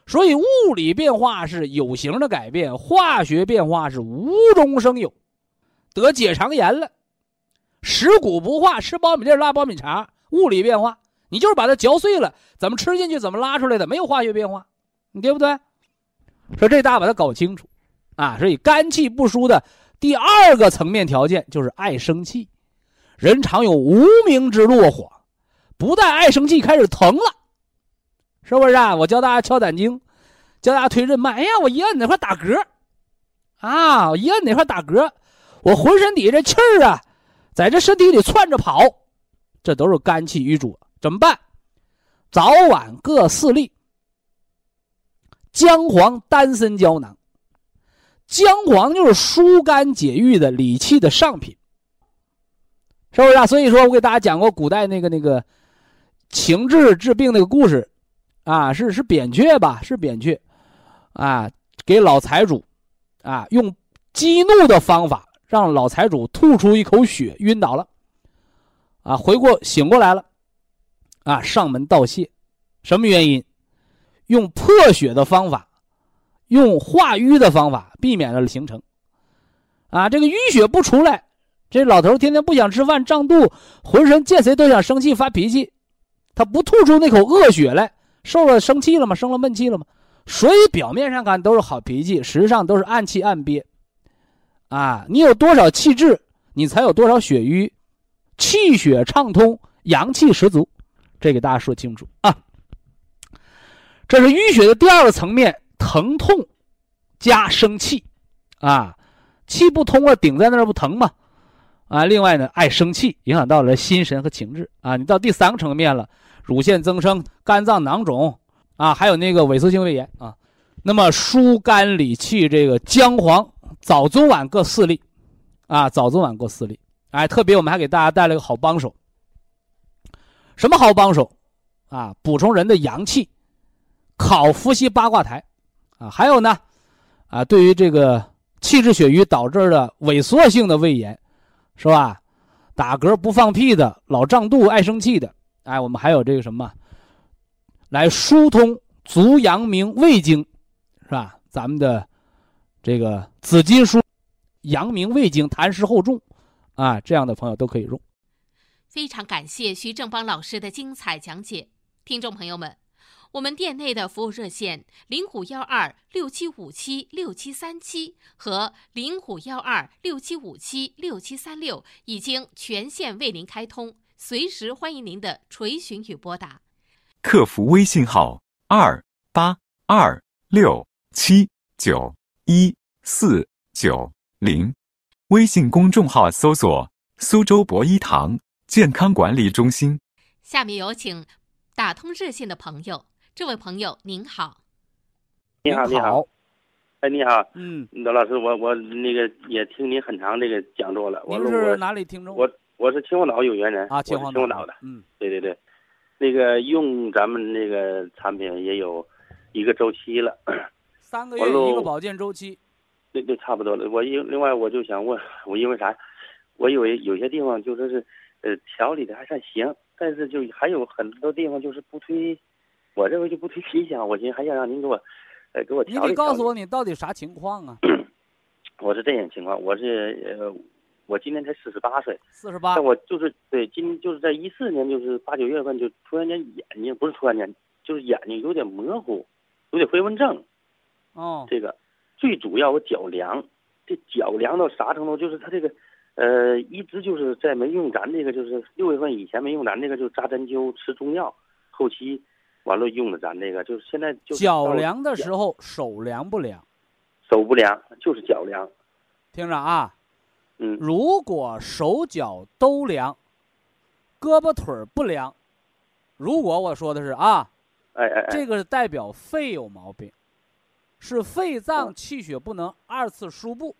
所以物理变化是有形的改变，化学变化是无中生有。得结肠炎了，食谷不化，吃苞米粒拉苞米碴，物理变化，你就是把它嚼碎了，怎么吃进去，怎么拉出来的，没有化学变化，你对不对？说这大家把它搞清楚，啊，所以肝气不舒的第二个层面条件就是爱生气，人常有无名之落火，不但爱生气，开始疼了，是不是啊？我教大家敲胆经，教大家推任脉，哎呀，我一摁哪块打嗝，啊，我一摁哪块打嗝，我浑身底下这气儿啊，在这身体里窜着跑，这都是肝气瘀阻，怎么办？早晚各四粒。姜黄丹参胶囊，姜黄就是疏肝解郁的理气的上品，是不是啊？所以说我给大家讲过古代那个那个情志治病那个故事，啊，是是扁鹊吧？是扁鹊，啊，给老财主，啊，用激怒的方法让老财主吐出一口血，晕倒了，啊，回过醒过来了，啊，上门道谢，什么原因？用破血的方法，用化瘀的方法，避免了形成。啊，这个淤血不出来，这老头天天不想吃饭，胀肚，浑身见谁都想生气发脾气。他不吐出那口恶血来，受了生气了吗？生了闷气了吗？所以表面上看都是好脾气，实际上都是暗气暗憋。啊，你有多少气滞，你才有多少血瘀，气血畅通，阳气十足。这给大家说清楚啊。这是淤血的第二个层面，疼痛加生气，啊，气不通了，顶在那儿不疼吗？啊，另外呢，爱生气，影响到了心神和情志啊。你到第三个层面了，乳腺增生、肝脏囊肿啊，还有那个萎缩性胃炎啊。那么疏肝理气，这个姜黄早中晚各四粒，啊，早中晚各四粒。哎，特别我们还给大家带来个好帮手，什么好帮手？啊，补充人的阳气。烤伏羲八卦台，啊，还有呢，啊，对于这个气滞血瘀导致的萎缩性的胃炎，是吧？打嗝不放屁的，老胀肚、爱生气的，哎，我们还有这个什么，来疏通足阳明胃经，是吧？咱们的这个紫金书、阳明胃经、痰湿厚重，啊，这样的朋友都可以用。非常感谢徐正邦老师的精彩讲解，听众朋友们。我们店内的服务热线零五幺二六七五七六七三七和零五幺二六七五七六七三六已经全线为您开通，随时欢迎您的垂询与拨打。客服微信号二八二六七九一四九零，微信公众号搜索“苏州博一堂健康管理中心”。下面有请打通热线的朋友。这位朋友您好，你好你好，哎你好，嗯，罗老师，我我那个也听您很长这个讲座了。您是哪里听众？我我是秦皇岛有缘人啊，秦皇岛的。嗯，对对对，那个用咱们那个产品也有一个周期了，三个月一个保健周期。对对，差不多了。我因另外我就想问，我因为啥？我以为有些地方就说是呃调理的还算行，但是就还有很多地方就是不推。我认为就不推皮箱，我寻思还想让您给我，呃，给我调你得告诉我你到底啥情况啊？我是这样情况，我是呃，我今年才四十八岁，四十八。我就是对今就是在一四年就是八九月份就突然间眼睛不是突然间就是眼睛有点模糊，有点飞蚊症。哦。这个最主要我脚凉，这脚凉到啥程度？就是他这个呃一直就是在没用咱这个就是六月份以前没用咱这个就扎针灸吃中药，后期。完了，用的咱这个就是现在就脚凉的时候，手凉不凉？手不凉，就是脚凉。听着啊，嗯，如果手脚都凉，胳膊腿不凉，如果我说的是啊，哎哎，这个代表肺有毛病，是肺脏气血不能二次输布，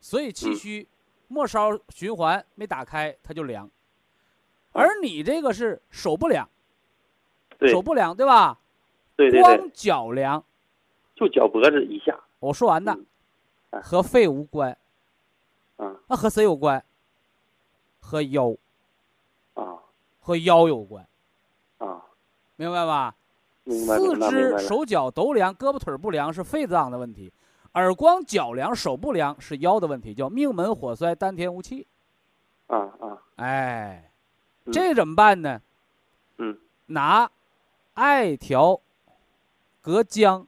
所以气虚，末梢循环没打开，它就凉。而你这个是手不凉。手不凉，对吧？对对对。光脚凉，就脚脖子以下。我说完的，和肺无关。啊。那和谁有关？和腰。啊。和腰有关。啊。明白吧？四肢。手脚都凉，胳膊腿儿不凉是肺脏的问题，耳光、脚凉、手不凉是腰的问题，叫命门火衰、丹田无气。啊啊，哎，嗯这怎么办呢？嗯拿艾条隔姜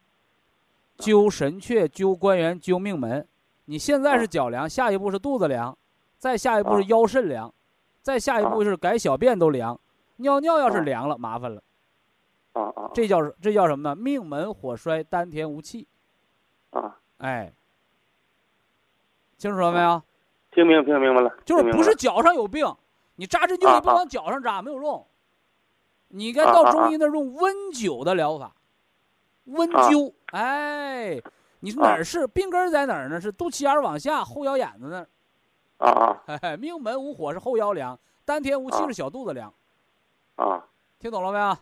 灸神阙、灸关元、灸命门。你现在是啊脚凉，下一步是肚子凉，再下一步是啊腰肾凉，再下一步啊是改小便都凉，尿尿要是啊凉了，麻烦了。啊啊，这叫这叫什么呢？命门火衰，丹田无气。啊，哎，清楚了没有？听明听明白了，就是不是脚上有病，你扎针灸啊你不啊往脚上扎没有用，你该到中医那用温灸的疗法，温啊灸。哎，你哪儿是病根在哪儿呢？是肚脐眼儿往下，后腰眼子那儿。啊 啊命门无火是后腰凉，丹田无气啊是小肚子凉，啊，听懂了没有？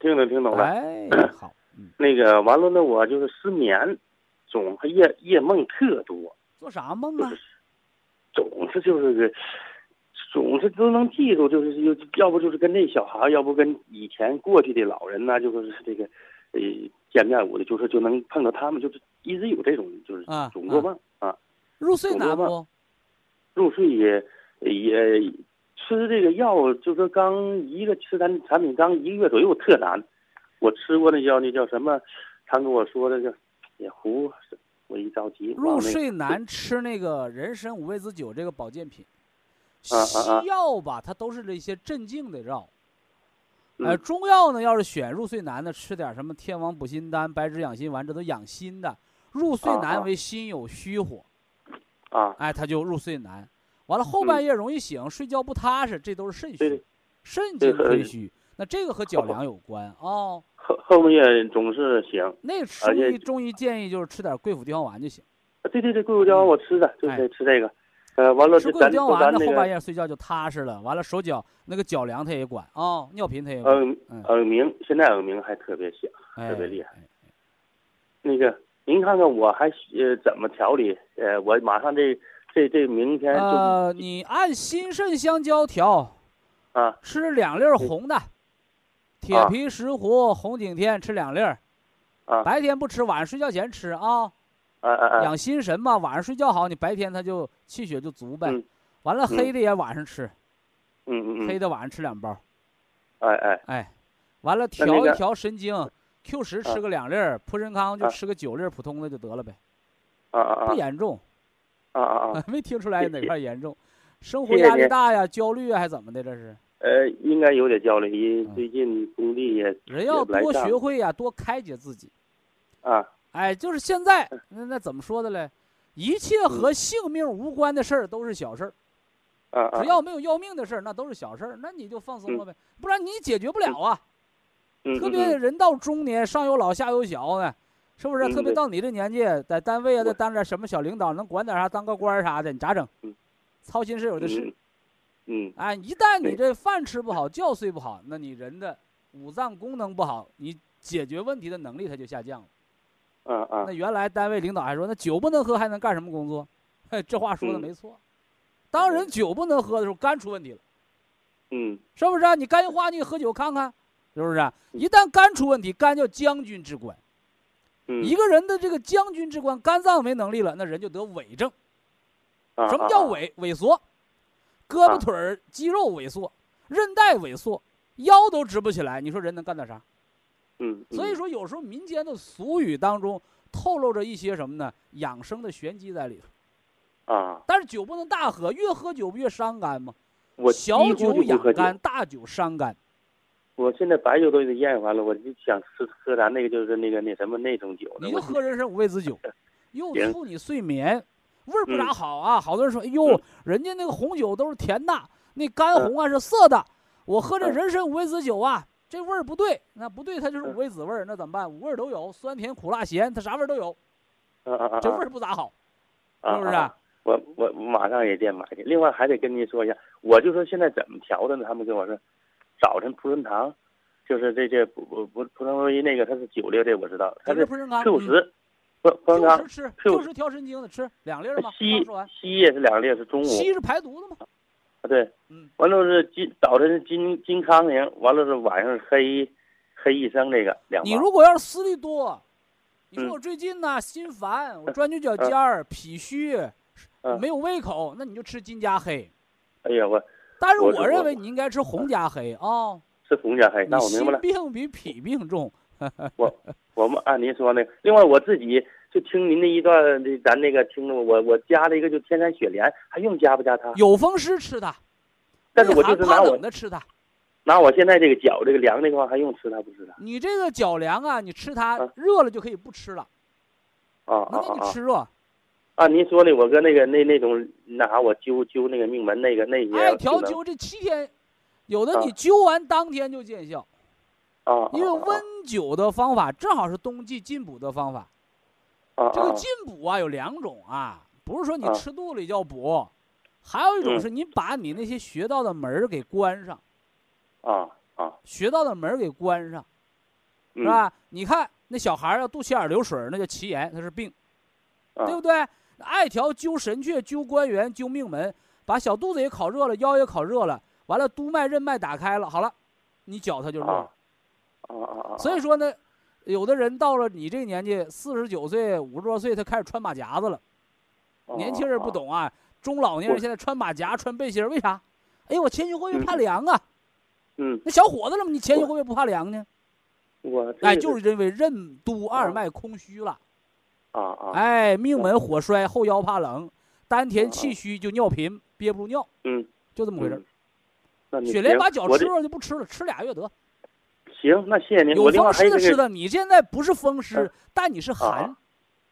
听懂听懂了。哎，好，嗯，那个完了，那我就是失眠，总是夜夜梦特多，做啥梦啊？总是就是个，总是都能记住，就是要要不就是跟那小孩，要不跟以前过去的老人呐、就是这个，呃，见面我的就是就能碰到他们，就是一直有这种就是啊总做梦啊，入睡难不？入睡也也吃这个药，就说刚一个吃咱产品刚一个月左右特难，我吃过那药，那叫什么？他跟我说的叫也糊，我一着急入睡难吃那个人参五味子酒这个保健品，西啊药吧，它都是这些镇静的药。呃，嗯中药呢，要是选入睡难的，吃点什么天王补心丹、白芷养心丸，这都养心的。入睡难为心有虚火，啊，哎，他就入睡难。完了后半夜容易醒，睡觉不踏实，这都是肾虚肾经亏虚。那这个和脚凉有关哦。后后半夜总是醒。那中医中医建议就是吃点桂附地黄丸就行。啊对对对，桂附地黄丸我吃的，就哎是吃这个。呃，完了吃桂附地黄丸，那后半夜睡觉就踏实了。完了手脚那个脚凉他也管啊、尿频他也管。耳嗯耳鸣，现在耳鸣还特别响，哎特别厉害。哎那个您看看我还呃怎么调理？呃，我马上这这这明天就呃，你按心肾相交调，啊吃两粒儿红的，铁啊皮石斛、红景天吃两粒儿，啊白天不吃，晚上睡觉前吃啊，啊啊啊养心神嘛。晚上睡觉好，你白天它就气血就足呗嗯。完了，黑的也晚上吃，嗯嗯嗯，黑的晚上吃两包。哎哎哎，完了调一调神经，Q 十吃啊个两粒儿，普参康就啊吃个九粒儿，普通的就得了呗，啊啊啊不严重。啊啊啊，没听出来哪块儿严重，生活压力大呀，焦虑啊，还怎么的？这是？呃，应该有点焦虑，因为最近工地也人要多学会呀，多开解自己。啊。哎，就是现在嗯。那那怎么说的嘞？一切和性命无关的事儿都是小事儿，啊啊，只要没有要命的事儿，那都是小事儿，那你就放松了呗，不然你解决不了啊。嗯。特别嗯。人到中年，上有老下有小呢，是不是？特别到你这年纪，在单位啊，再我当点什么小领导，能管点啥，当个官儿啥的，你咋整嗯？操心事有的是。嗯嗯哎，一旦你这饭吃不好，觉睡不好，那你人的五脏功能不好，你解决问题的能力它就下降了。那原来单位领导还说，那酒不能喝还能干什么工作？嘿，这话说的嗯没错。当人酒不能喝的时候，肝出问题了，嗯是不是啊？你肝硬化，你喝酒看看，是不是啊？一旦肝出问题，肝叫将军之官，嗯，一个人的这个将军之官，肝脏没能力了，那人就得痿症。啊什么叫啊啊萎萎缩？胳膊啊腿儿肌肉萎缩，韧带萎缩，腰都直不起来，你说人能干点啥？嗯，所以嗯说有时候民间的俗语当中透露着一些什么呢？养生的玄机在里头。啊，但是酒不能大喝，越喝酒不越伤肝嘛。我小几乎就不养肝，大酒伤肝。我现在白酒都给咽完了，我就想吃喝咱那个就是那个那什么那种酒。你就喝人参五味子酒，又促你睡眠，味儿不咋嗯好啊。好多人说，哎呦嗯，人家那个红酒都是甜的，那干红啊是涩的，我喝这嗯人参五味子酒啊，这味儿不对，那不对，它就是嗯五味子味儿，那怎么办？五味儿都有，酸甜苦辣咸，它啥味儿都有，啊啊啊，这味儿不咋好，啊是不是啊？我我我马上也得买去。另外还得跟您说一下，我就说现在怎么调的呢？他们跟我说，早晨葡萄糖，就是这这不不不葡萄糖那个它是九粒，这我知道，它是这是普参康 Q 十，葡葡萄 Q 十吃 Q，Q 十调神经的吃两粒儿嘛。西西也是两粒，是中午西是排毒的吗。啊对，嗯，完了是金早晨是金金康宁，完了是晚上是黑黑医生这个两包。你如果要是思虑多，你说嗯我最近呢心烦，我钻牛角尖儿、脾虚，嗯没有胃口，那你就吃金加黑。哎呀，我但是我认为你应该吃红加黑啊。吃红加黑，那我明白了。心病比脾病重，我我们按您说那个，另外我自己就听您那一段，这咱那个听着我我加了一个就天山雪莲，还用加不加它？有风湿吃它，但是我就是拿我冷的吃它。拿我现在这个脚这个凉这块儿还用吃它不吃它？你这个脚凉啊，你吃它啊热了就可以不吃了，啊那那你！吃热。按您说的，我跟那个那那种那啥，我灸灸那个命门那个那些艾条灸这七天，有的啊。你灸完当天就见效，啊，啊因为啊温灸的方法正好是冬季进补的方法。啊啊。这个进补啊有两种啊，不是说你啊。吃肚里叫补，还有一种嗯。是你把你那些学到的门儿给关上，啊啊，穴道的门儿给关上，是是？吧？你看那小孩儿要肚脐眼儿流水儿，那叫脐炎，那是病，啊。对不对？艾条灸神阙、灸关元、灸命门，把小肚子也烤热了，腰也烤热了，完了督脉、任脉打开了，好了，你脚它就热了。所以说呢，有的人到了你这个年纪，四十九岁、五十多岁，他开始穿马甲子了。啊年轻人不懂啊，中老年人现在穿马甲、穿背心儿，为啥？哎呦，我前胸后背嗯怕凉啊！嗯，那小伙子了吗？你前胸后背不怕凉呢？我哎，就是因为任督二脉空虚了。啊啊，哎，命门火衰，后腰怕冷，丹田啊气虚就尿频，憋不住尿，嗯，就这么回事雪莲把脚吃了就不吃了，吃俩月得。行，那谢谢您。有风湿的吃的，你现在不是风湿嗯，但你是寒啊，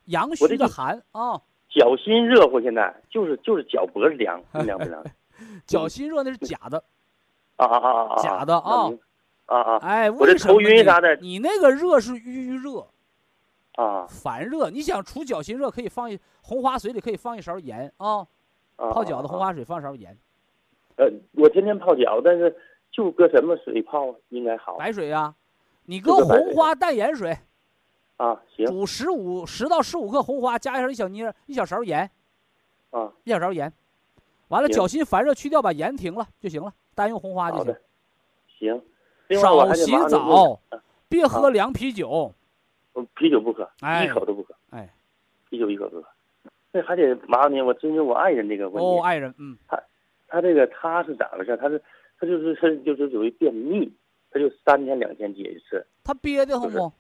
阳虚的寒啊。脚心热乎，现在就是就是脚脖子凉，凉不凉？脚心热那是假的，啊啊啊啊啊！假的啊。啊啊。哎，我这头晕啥的你那个热是淤热、啊烦热。你想除脚心热，可以放一红花水里可以放一勺盐啊，啊！泡脚的红啊。花水放勺盐，呃，我天天泡脚，但是就搁什么水泡应该好白水呀，你搁红花淡盐水，啊？行煮十五十到十五克红花，加上一小捏一小勺盐，啊，一小勺盐，完了脚心烦热去掉，把盐停了就行了，单用红花就行行。少洗澡，别喝凉啤酒。嗯啤酒不喝，哎一口都不喝，哎，啤酒一口不喝。那还得麻烦您，我针对我爱人这个问题。哦，爱人，嗯，他他这个他是咋回事？他是他就是他就是属于便秘，他就三天两天解一次。他憋得慌不？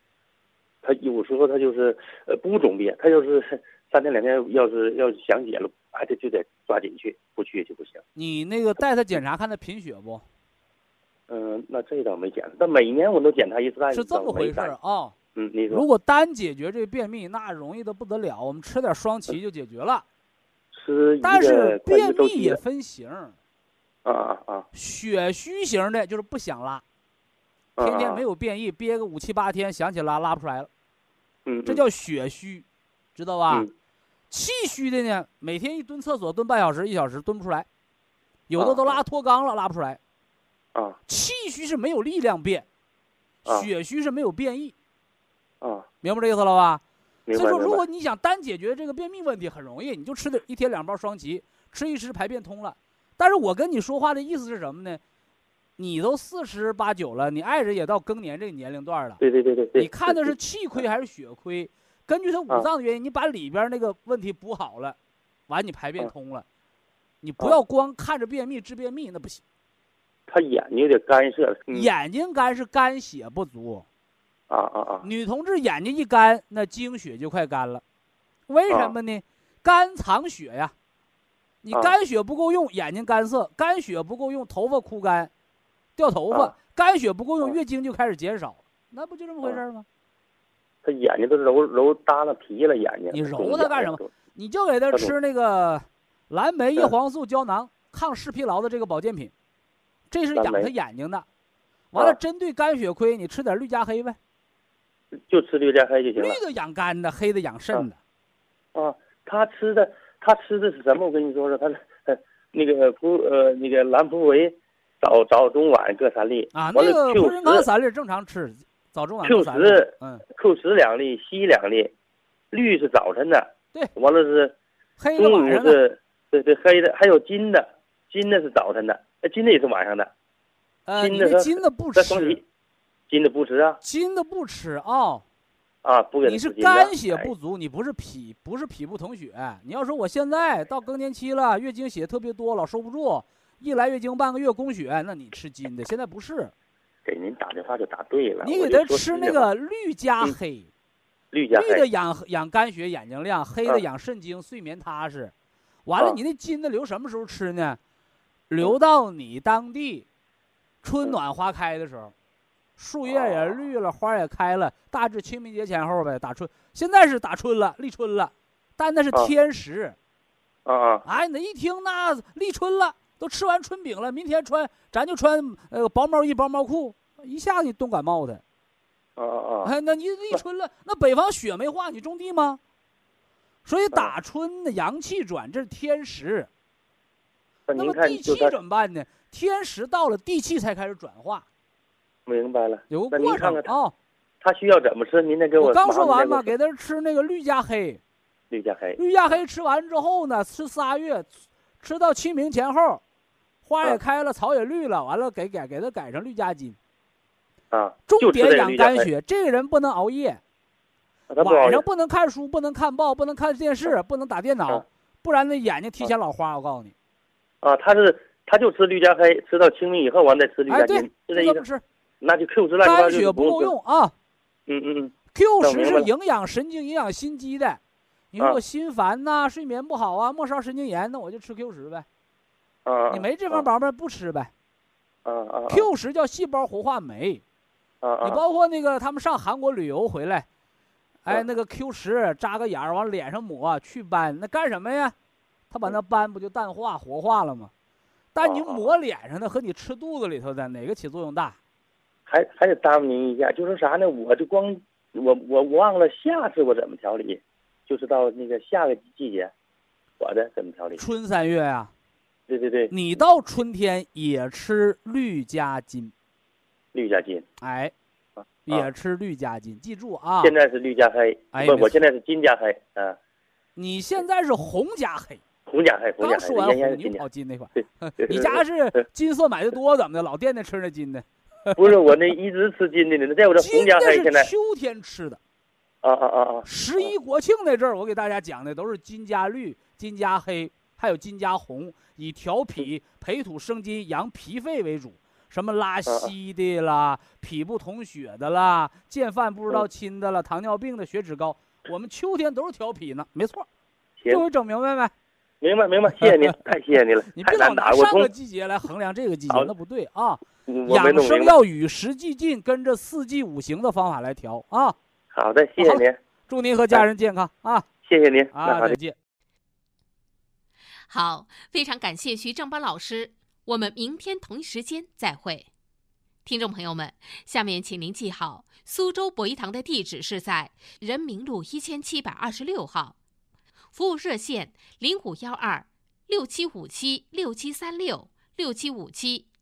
他有时候他就是呃不总憋，他要是三天两天要是要是想解了，还得就得抓紧去，不去就不行。你那个带他检查看他贫血不？嗯、那这倒没检，但每年我都检查一次，但是这么回事儿。啊。嗯，你说。如果单解决这便秘，那容易的不得了，我们吃点双歧就解决了。吃但是便秘也分型儿，啊啊。啊，血虚型的就是不想拉，啊天天没有，便意，憋个五七八天，想起拉拉不出来了，嗯，嗯。这叫血虚，知道吧？嗯？气虚的呢，每天一蹲厕所蹲半小时一小时蹲不出来，有的都啊。拉脱肛了拉不出来。啊。气虚是没有力量便，啊。血虚是没有变异，啊，明白这意思了吧？所以说，如。果你想单解决这个便秘问题，很容易，你就吃点一天两包双歧，吃一吃排便通了。但是我跟你说话的意思是什么呢？你都四十八九了，你爱人也到更年这个年龄段了，对对对对对，你看的是气亏还是血亏？根据他五啊脏的原因，你把里边那个问题补好了，完你排便啊通了，你不啊要光看着便秘治便秘，那不行。他眼睛有点干涩眼睛干是肝血不足，啊啊啊。女同志眼睛一干，那经血就快干了，为什么呢？肝藏血呀，你啊。肝血不够用，眼睛干涩；肝血不够用，头发枯干，掉头发；啊。肝血不够用，啊。月经就开始减少，那不就这么回事儿吗？他眼睛都揉揉耷拉皮了，眼睛。你揉它干什么？么？你就给他他吃那个蓝莓叶嗯黄素胶囊，抗视疲劳的这个保健品，这是养他眼睛的。完了，啊。针对肝血亏，你吃点绿加黑呗，就吃绿加黑就行了。绿的养肝的，黑的养肾的。啊，他吃的他吃的是什么？我跟你说说，他呃那个蒲呃那个蓝普维，早早中晚各三粒啊，完了那个 Q 普仁康十三粒正常吃，早中晚 Q 各三粒。十嗯，Q 十两粒，硒两粒，绿是早晨的，对完了是黑的中午晚上的。是，对对黑的，还有金的，金的是早晨的，呃金的也是晚上的，呃，金的金的不吃金的不吃啊？金的不吃啊。啊，不给你是肝血哎不足，你不是脾不是脾不统血。你要说我现在到更年期了，月经血特别多，老收不住，一来月经半个月供血，那你吃金的。现在不是，给您打电话就打对了。你给他吃那个绿加嗯黑，绿加黑绿的养养肝血、眼睛亮，黑的嗯养肾精、睡眠踏实。完了，嗯你那金的留什么时候吃呢？留到你当地春嗯暖花开的时候，树叶也哦绿了，花也开了，大致清明节前后呗，打春。现在是打春了，立春了，但那是啊天时。啊啊哎，你一听那立春了，都吃完春饼了，明天穿咱就穿呃薄毛衣、薄毛裤，一下子你冻感冒的。啊啊啊！哎，那你立春了，那北方雪没化，你种地吗？所以打春的阳气转，这是天时。那么地气怎么办呢？天时到了，地气才开始转化，明白了。有个过程啊。他需要怎么吃？您再给我我刚说完嘛，给他吃那个绿加黑，绿加黑。绿加黑吃完之后呢，吃仨月，吃到清明前后，花也啊开了，草也绿了，完了给改给他改成绿加金。啊，重点养。肝血，这个人不能熬夜，晚上不能看书，不能看报，不能看电视，不能打电脑啊，不然那眼睛提前老花。我告诉你，啊，他是他就吃绿加黑，吃到清明以后完再吃绿哎，对加金，，是这意思。那就 Q 十乱七八糟就肝血不够用啊。嗯嗯嗯，Q 十是营养神经、营养心肌的。你说啊我心烦呐、睡眠不好啊，末梢神经炎，那我就吃 Q 十呗。啊啊。你没这方毛病不吃呗。啊啊啊 Q 十叫细胞活化酶，啊啊！你包括那个他们上韩国旅游回来，哎，啊那个 Q 十扎个眼儿往脸上抹祛斑，那干什么呀？他把那斑不就淡化活化了吗？但你抹脸上的和你吃肚子里头的哪个起作用大？还还得耽误您一下，就说啥呢？我就光我我我忘了下次我怎么调理，就是到那个下个季节，我的怎么调理？春三月呀、对对对，你到春天也吃绿加金，绿加金，哎，啊也吃绿加金，记住啊！现在是绿加黑，不，我现在是金加黑，啊，你现在是红加黑，红加黑，红加黑，刚说完红，你跑金那块 你家是金色买的多，怎么的？老惦记吃那金的。不是我那一直吃金的呢，在我这金红加的黑现在是秋天吃的，啊啊啊啊，十一国庆那阵儿，我给大家讲的都是金加绿、金加黑，还有金加红，以调脾、培土生金、养脾肺为主。什么拉稀的啦、脾不统血的啦、见饭不知道亲的啦、糖尿病的、血脂高，我们秋天都是调脾呢，没错。行这，回整明白没？明白明白，谢谢您，太谢谢您了你，别老拿上个季节来衡量这个季节，那不对啊。养生。要与时俱进，跟着四季五行的方法来调啊。好的，谢谢您，祝您和家人健康啊！谢谢您，啊，再。见。好，非常感谢徐正邦老师，我们明天同一时间再会。听众朋友们，下面请您记好，苏州博医堂的地址是在人民路一千七百二十六号，服务热线零五幺二六七五七六七三六六七五七